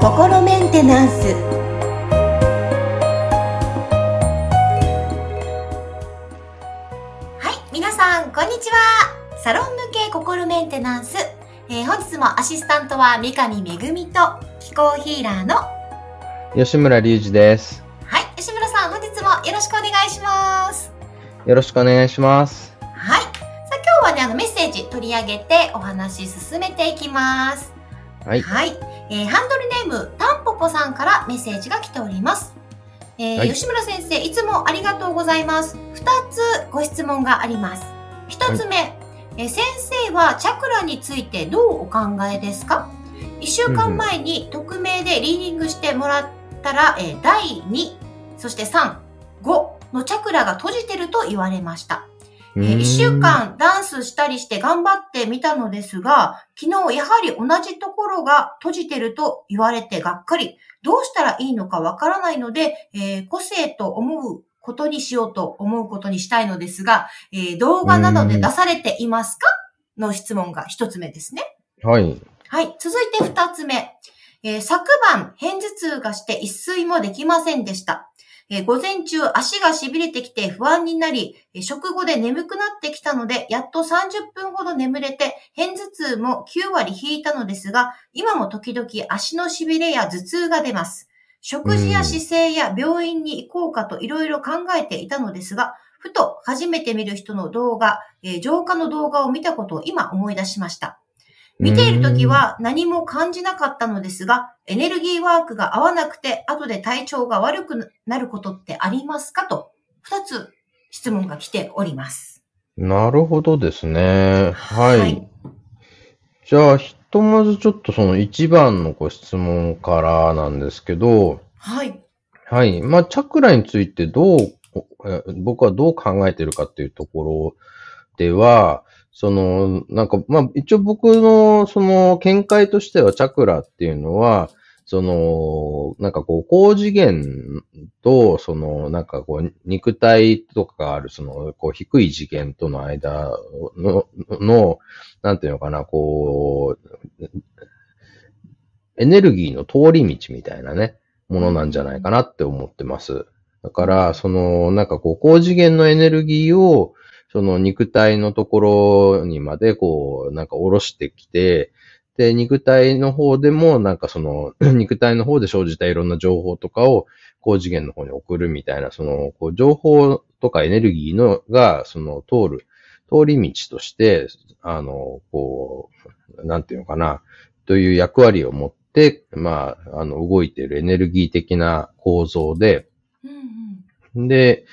心メンテナンス。はい皆さんこんにちは。サロン向け心メンテナンス、えー、本日もアシスタントは三上恵と気候ヒーラーの吉村隆二です。はい吉村さん本日もよろしくお願いします。よろしくお願いしますあのメッセージ取り上げてお話進めていきますはい。はい。えー、ハンドルネーム、タンポポさんからメッセージが来ております。えーはい、吉村先生、いつもありがとうございます。二つご質問があります。一つ目、はい、えー、先生はチャクラについてどうお考えですか？一週間前に匿名でリーディングしてもらったら、えー、第2、そして3、5のチャクラが閉じてると言われました。えー、一週間ダンスしたりして頑張ってみたのですが、昨日やはり同じところが閉じてると言われてがっかり、どうしたらいいのかわからないので、えー、個性と思うことにしようと思うことにしたいのですが、えー、動画などで出されていますか？の質問が一つ目ですね。はい。はい。続いて二つ目。えー、昨晩、片頭痛がして一睡もできませんでした。えー、午前中足が痺れてきて不安になり、食後で眠くなってきたので、やっと30分ほど眠れて、片頭痛も9割引いたのですが、今も時々足の痺れや頭痛が出ます。食事や姿勢や病院に行こうかといろいろ考えていたのですが、ふと初めて見る人の動画、えー、浄化の動画を見たことを今思い出しました。見ているときは何も感じなかったのですが、エネルギーワークが合わなくて、後で体調が悪くなることってありますかと、二つ質問が来ております。なるほどですね。はい。はい、じゃあ、ひとまずちょっとその一番のご質問からなんですけど、はい。はい。まあ、チャクラについてどう、僕はどう考えてるかっていうところでは、その、なんか、まあ、一応僕の、その、見解としては、チャクラっていうのは、その、なんかこう、高次元と、その、なんかこう、肉体とかがある、その、こう、低い次元との間の、の、なんていうのかな、こう、エネルギーの通り道みたいなね、ものなんじゃないかなって思ってます。だから、その、なんかこう、高次元のエネルギーを、その肉体のところにまでこう、なんか下ろしてきて、で、肉体の方でも、なんかその、肉体の方で生じたいろんな情報とかを、高次元の方に送るみたいな、その、こう、情報とかエネルギーのが、その、通る、通り道として、あの、こう、なんていうのかな、という役割を持って、まあ、あの、動いているエネルギー的な構造で、うんうん、で、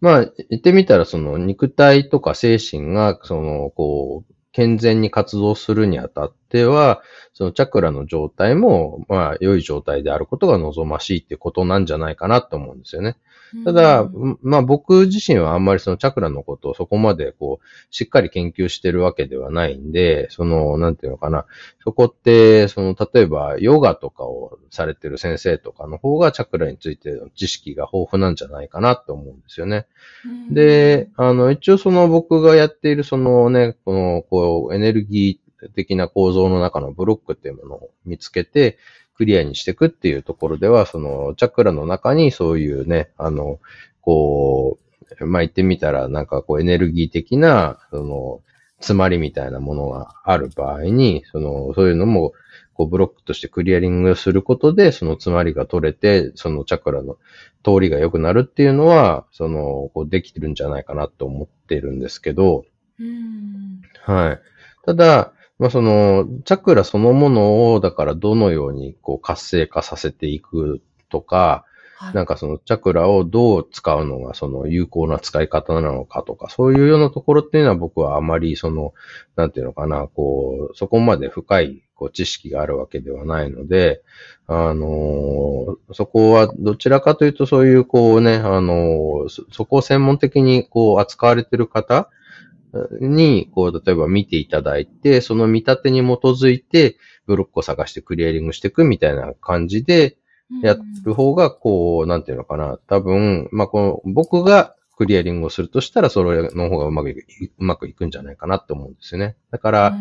まあ、言ってみたら、その肉体とか精神が、その、こう、健全に活動するにあたっては、そのチャクラの状態も、まあ、良い状態であることが望ましいってことなんじゃないかなと思うんですよね。ただ、まあ僕自身はあんまりそのチャクラのことをそこまでこう、しっかり研究してるわけではないんで、その、なんていうのかな、そこって、その、例えばヨガとかをされてる先生とかの方がチャクラについての知識が豊富なんじゃないかなと思うんですよね。で、あの、一応その僕がやっているそのね、この、こう、エネルギー的な構造の中のブロックっていうものを見つけて、クリアにしていくっていうところでは、その、チャクラの中にそういうね、あの、こう、まあ、言ってみたら、なんかこう、エネルギー的な、その、詰まりみたいなものがある場合に、その、そういうのも、こう、ブロックとしてクリアリングすることで、その詰まりが取れて、そのチャクラの通りが良くなるっていうのは、その、こう、できてるんじゃないかなと思ってるんですけど、はい。ただ、まあその、チャクラそのものを、だからどのようにこう活性化させていくとか、はい、なんかそのチャクラをどう使うのがその有効な使い方なのかとか、そういうようなところっていうのは僕はあまりその、なんていうのかな、こう、そこまで深いこう知識があるわけではないので、あのー、そこはどちらかというとそういうこうね、あのー、そこを専門的にこう扱われてる方に、こう、例えば見ていただいて、その見立てに基づいて、ブロックを探してクリアリングしていくみたいな感じで、やる方が、こう、なんていうのかな。多分、まあ、この、僕が、クリアリングをするとしたら、それの方がうまくいく、うまくいくんじゃないかなって思うんですよね。だから、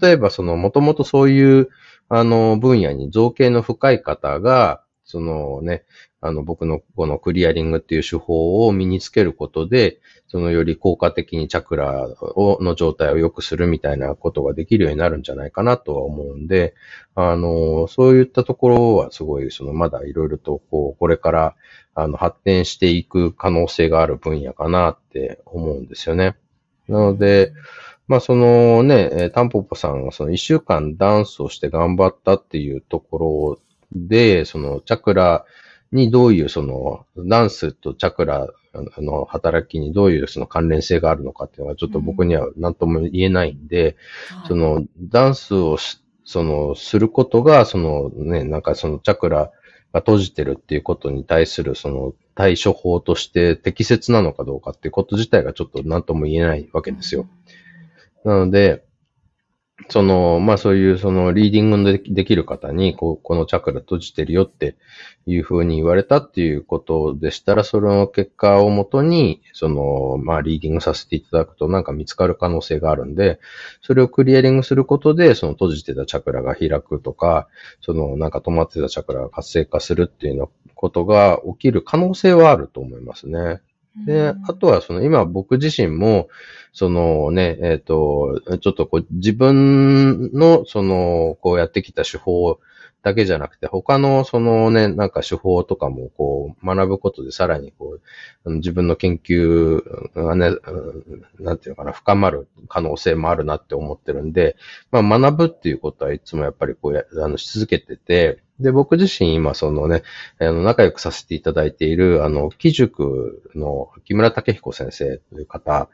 例えばその、もともとそういう、あの、分野に造形の深い方が、そのね、あの、僕のこのクリアリングっていう手法を身につけることで、そのより効果的にチャクラを、の状態を良くするみたいなことができるようになるんじゃないかなとは思うんで、あの、そういったところはすごい、そのまだいろいろとこう、これから、あの、発展していく可能性がある分野かなって思うんですよね。なので、まあそのね、タンポポさんがその一週間ダンスをして頑張ったっていうところで、そのチャクラにどういうそのダンスとチャクラの働きにどういうその関連性があるのかっていうのはちょっと僕には何とも言えないんで、うん、そのダンスをそのすることがそのね、なんかそのチャクラが閉じてるっていうことに対するその対処法として適切なのかどうかっていうこと自体がちょっと何とも言えないわけですよ。なので、その、まあそういうそのリーディングでできる方に、こう、このチャクラ閉じてるよっていうふうに言われたっていうことでしたら、その結果をもとに、その、まあリーディングさせていただくとなんか見つかる可能性があるんで、それをクリアリングすることで、その閉じてたチャクラが開くとか、そのなんか止まってたチャクラが活性化するっていうようなことが起きる可能性はあると思いますね。で、あとはその今僕自身も、そのね、えっ、ー、と、ちょっとこう自分のその、こうやってきた手法だけじゃなくて、他のそのね、なんか手法とかもこう学ぶことでさらにこう、自分の研究がね、なんていうのかな、深まる可能性もあるなって思ってるんで、まあ学ぶっていうことはいつもやっぱりこうや、あの、し続けてて、で、僕自身今そのね、あの、仲良くさせていただいている、あの、木塾の木村武彦先生という方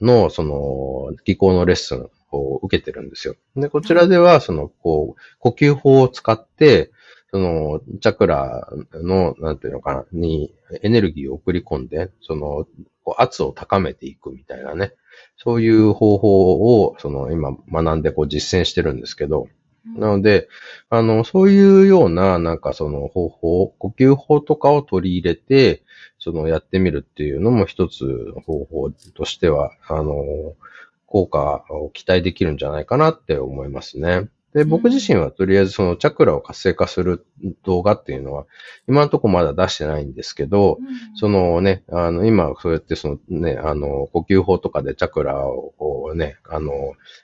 の、その、技巧のレッスンを受けてるんですよ。で、こちらでは、その、こう、呼吸法を使って、その、チャクラの、なんていうのかな、にエネルギーを送り込んで、その、こう圧を高めていくみたいなね、そういう方法を、その、今学んでこう実践してるんですけど、なので、あの、そういうような、なんかその方法、呼吸法とかを取り入れて、そのやってみるっていうのも一つ方法としては、あの、効果を期待できるんじゃないかなって思いますね。で、僕自身はとりあえずそのチャクラを活性化する動画っていうのは、今のところまだ出してないんですけど、うん、そのね、あの、今そうやってそのね、あの、呼吸法とかでチャクラをこうね、あの、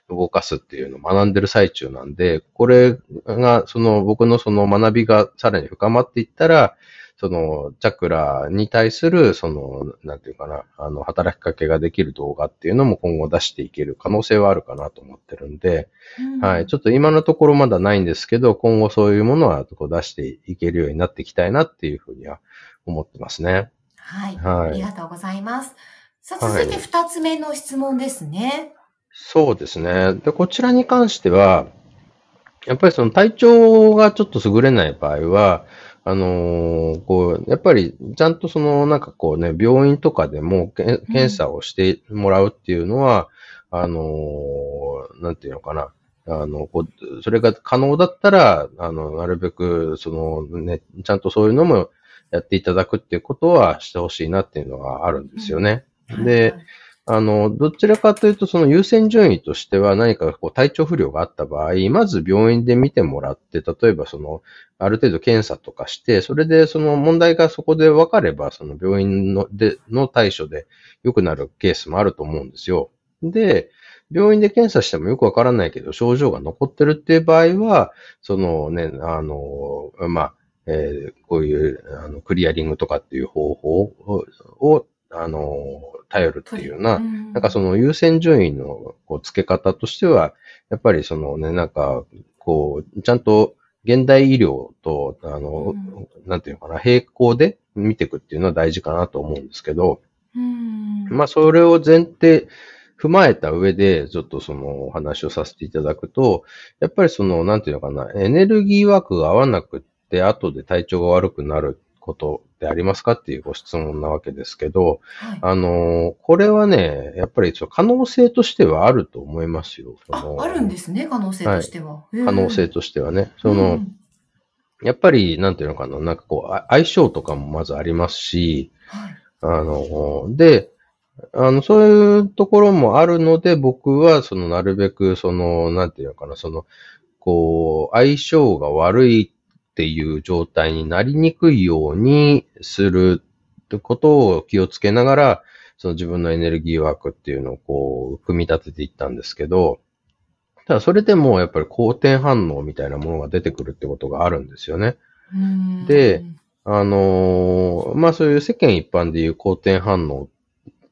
動かすっていうのを学んでる最中なんで、これが、その僕のその学びがさらに深まっていったら、その、チャクラに対する、その、なんていうかな、あの、働きかけができる動画っていうのも今後出していける可能性はあるかなと思ってるんで、うん、はい。ちょっと今のところまだないんですけど、今後そういうものはこう出していけるようになっていきたいなっていうふうには思ってますね。はい。はい、ありがとうございます。さあ、続いて二つ目の質問ですね、はい。そうですね。で、こちらに関しては、やっぱりその体調がちょっと優れない場合は、あのー、こう、やっぱり、ちゃんとその、なんかこうね、病院とかでも検査をしてもらうっていうのは、うん、あのー、なんていうのかな。あの、こう、それが可能だったら、あの、なるべく、そのね、ちゃんとそういうのもやっていただくっていうことはしてほしいなっていうのがあるんですよね。うん、で、あの、どちらかというと、その優先順位としては何かこう体調不良があった場合、まず病院で見てもらって、例えばその、ある程度検査とかして、それでその問題がそこで分かれば、その病院のでの対処で良くなるケースもあると思うんですよ。で、病院で検査してもよくわからないけど、症状が残ってるっていう場合は、そのね、あの、まあ、えー、こういう、あの、クリアリングとかっていう方法を、あの、頼るっていうような、なんかその優先順位のこう付け方としては、やっぱりそのね、なんか、こう、ちゃんと現代医療と、あの、なんていうのかな、並行で見ていくっていうのは大事かなと思うんですけど、まあそれを前提、踏まえた上で、ちょっとそのお話をさせていただくと、やっぱりその、なんていうのかな、エネルギー枠が合わなくって、後で体調が悪くなることってありますかっていうご質問なわけですけど、はい、あの、これはね、やっぱり可能性としてはあると思いますよ。あ、あるんですね、可能性としては。はい、可能性としてはね。その、うん、やっぱり、なんていうのかな、なんかこう、相性とかもまずありますし、はいあの、で、あの、そういうところもあるので、僕は、その、なるべく、その、なんていうのかな、その、こう、相性が悪いっていう状態になりにくいようにするってことを気をつけながら、その自分のエネルギーワークっていうのをこう、組み立てていったんですけど、ただそれでもやっぱり好転反応みたいなものが出てくるってことがあるんですよね。で、あのー、まあそういう世間一般でいう好転反応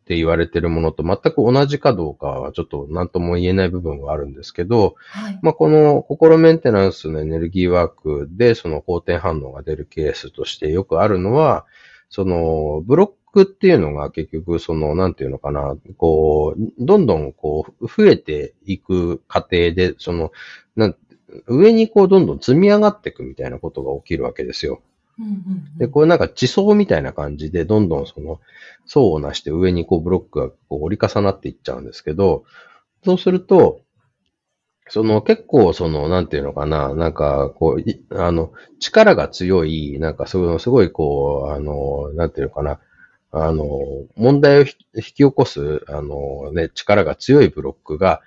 って言われてるものと全く同じかどうかはちょっと何とも言えない部分があるんですけど、はい、まあこの心メンテナンスのエネルギーワークでその好転反応が出るケースとしてよくあるのは、そのブロックっていうのが結局その、なんていうのかな、こう、どんどんこう増えていく過程で、その、上にこうどんどん積み上がっていくみたいなことが起きるわけですよ。で、これなんか地層みたいな感じで、どんどんその層をなして上にこうブロックがこう折り重なっていっちゃうんですけど、そうすると、その結構その、なんていうのかな、なんかこう、あの、力が強い、なんかそのすごいこう、あの、なんていうのかな、あの、問題を引き起こす、あのね、力が強いブロックが、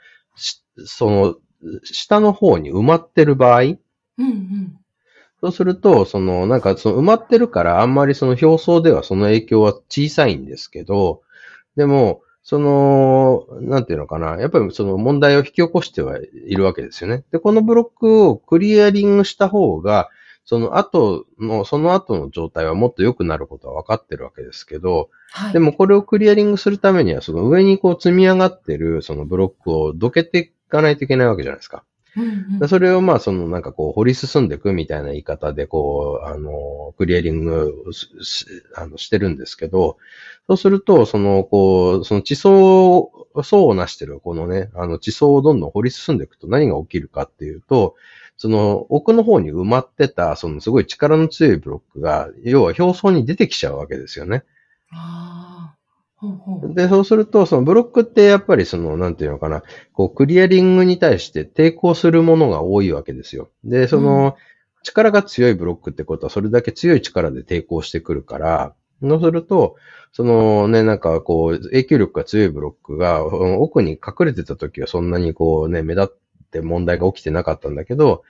その、下の方に埋まってる場合、うんうん、そうすると、その、なんか、その埋まってるから、あんまりその表層ではその影響は小さいんですけど、でも、その、なんていうのかな。やっぱりその問題を引き起こしてはいるわけですよね。で、このブロックをクリアリングした方が、その後の、その後の状態はもっと良くなることは分かってるわけですけど、はい、でもこれをクリアリングするためには、その上にこう積み上がってるそのブロックをどけていかないといけないわけじゃないですか。うんうん、それをまあ、そのなんかこう、掘り進んでいくみたいな言い方で、こう、あの、クリアリングしあのしてるんですけど、そうすると、その、こう、その地層、層をなしてる、このね、あの地層をどんどん掘り進んでいくと何が起きるかっていうと、その奥の方に埋まってた、そのすごい力の強いブロックが、要は表層に出てきちゃうわけですよね。あで、そうすると、そのブロックってやっぱりその、なんていうのかな、こう、クリアリングに対して抵抗するものが多いわけですよ。で、その、力が強いブロックってことは、それだけ強い力で抵抗してくるから、そうすると、そのね、なんかこう、影響力が強いブロックが、奥に隠れてた時はそんなにこうね、目立って問題が起きてなかったんだけど、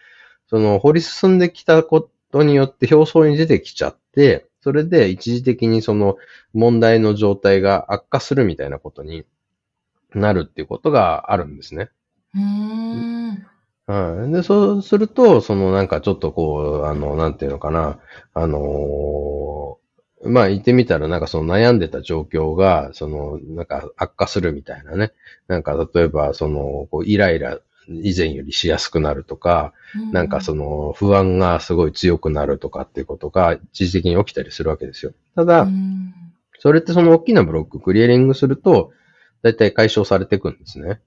その掘り進んできたことによって表層に出てきちゃって、それで一時的にその問題の状態が悪化するみたいなことになるっていうことがあるんですね。うん。はい。で、そうすると、そのなんかちょっとこう、あの、なんていうのかな、あのー、まあ言ってみたらなんかその悩んでた状況が、そのなんか悪化するみたいなね。なんか例えばその、こうイライラ以前よりしやすくなるとか、うん、なんかその不安がすごい強くなるとかっていうことが一時的に起きたりするわけですよ。ただ、うん、それってその大きなブロッククリアリングすると、だいたい解消されていくんですね。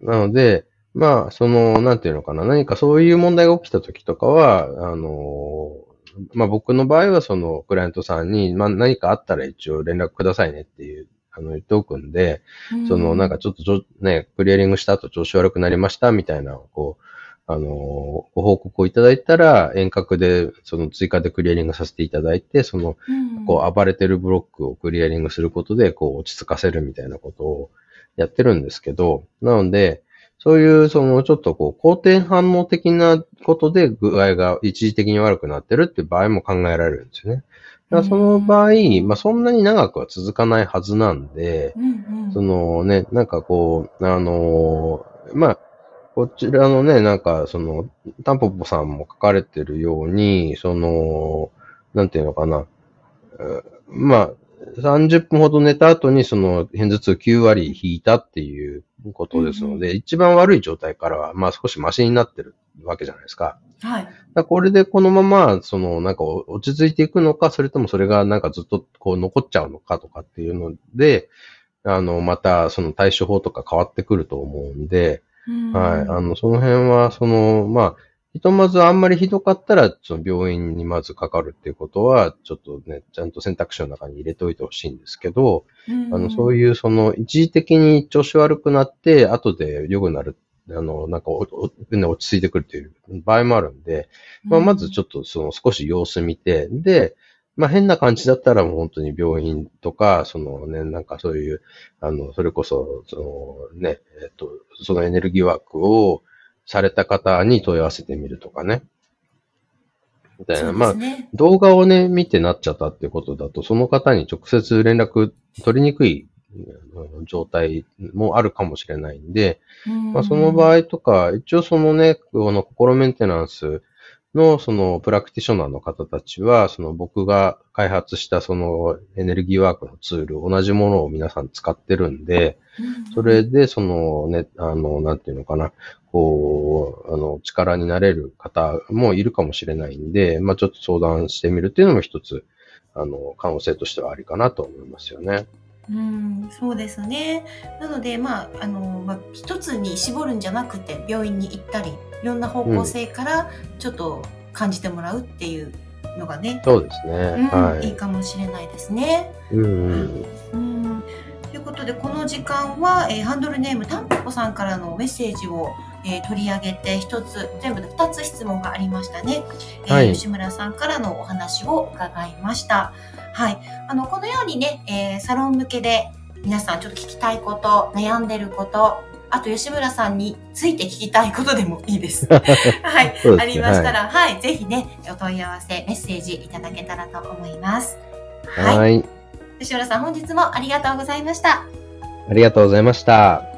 なので、まあ、その、なんていうのかな、何かそういう問題が起きた時とかは、あの、まあ僕の場合はそのクライアントさんに、まあ何かあったら一応連絡くださいねっていうあの、言っておくんで、うん、その、なんかちょっとちょ、ね、クリアリングした後調子悪くなりましたみたいな、こう、あの、ご報告をいただいたら、遠隔で、その追加でクリアリングさせていただいて、その、うん、こう、暴れてるブロックをクリアリングすることで、こう、落ち着かせるみたいなことをやってるんですけど、なので、そういう、その、ちょっとこう、好転反応的なことで具合が一時的に悪くなってるっていう場合も考えられるんですよね。だその場合、まあ、そんなに長くは続かないはずなんで、うんうん、そのね、なんかこう、あのー、まあ、こちらのね、なんか、その、タンポポさんも書かれてるように、その、なんていうのかな、まあ、30分ほど寝た後にその偏頭痛9割引いたっていうことですので、うん、一番悪い状態からは、まあ少しマシになってるわけじゃないですか。はい。だこれでこのまま、その、なんか落ち着いていくのか、それともそれがなんかずっとこう残っちゃうのかとかっていうので、あの、またその対処法とか変わってくると思うんで、はい。あの、その辺は、その、まあ、ひとまずあんまりひどかったら、その病院にまずかかるっていうことは、ちょっとね、ちゃんと選択肢の中に入れておいてほしいんですけど、あの、そういうその、一時的に調子悪くなって、後で良くなるあの、なんかおお、ね、落ち着いてくるという場合もあるんで、まあ、まずちょっとその少し様子見て、で、まあ変な感じだったらもう本当に病院とか、そのね、なんかそういう、あの、それこそ、そのね、えっと、そのエネルギーワークをされた方に問い合わせてみるとかね。みたいな。まあ、動画をね、見てなっちゃったってことだと、その方に直接連絡取りにくい状態もあるかもしれないんで、まあ、その場合とか、一応そのね、この心メンテナンスのそのプラクティショナーの方たちは、その僕が開発したそのエネルギーワークのツール、同じものを皆さん使ってるんで、それでそのね、あの、なんていうのかな、こう、あの、力になれる方もいるかもしれないんで、まあちょっと相談してみるっていうのも一つ、あの、可能性としてはありかなと思いますよね。うん、そうですね。なので、まあ、あの、まあ、一つに絞るんじゃなくて、病院に行ったり、いろんな方向性からちょっと感じてもらうっていうのがね。そうですね。うん、はい。いいかもしれないですね。うん、うん。ということで、この時間は、えー、ハンドルネームたんぽぽさんからのメッセージを、えー、取り上げて、一つ、全部で二つ質問がありましたね。えー、はい、吉村さんからのお話を伺いました。はい。あの、このようにね、えー、サロン向けで皆さんちょっと聞きたいこと、悩んでること、あと吉村さんについて聞きたいことでもいいです。はい。ね、ありましたら、はい、はい、ぜひね、お問い合わせ、メッセージいただけたらと思います。はい。はい、吉村さん、本日もありがとうございました。ありがとうございました。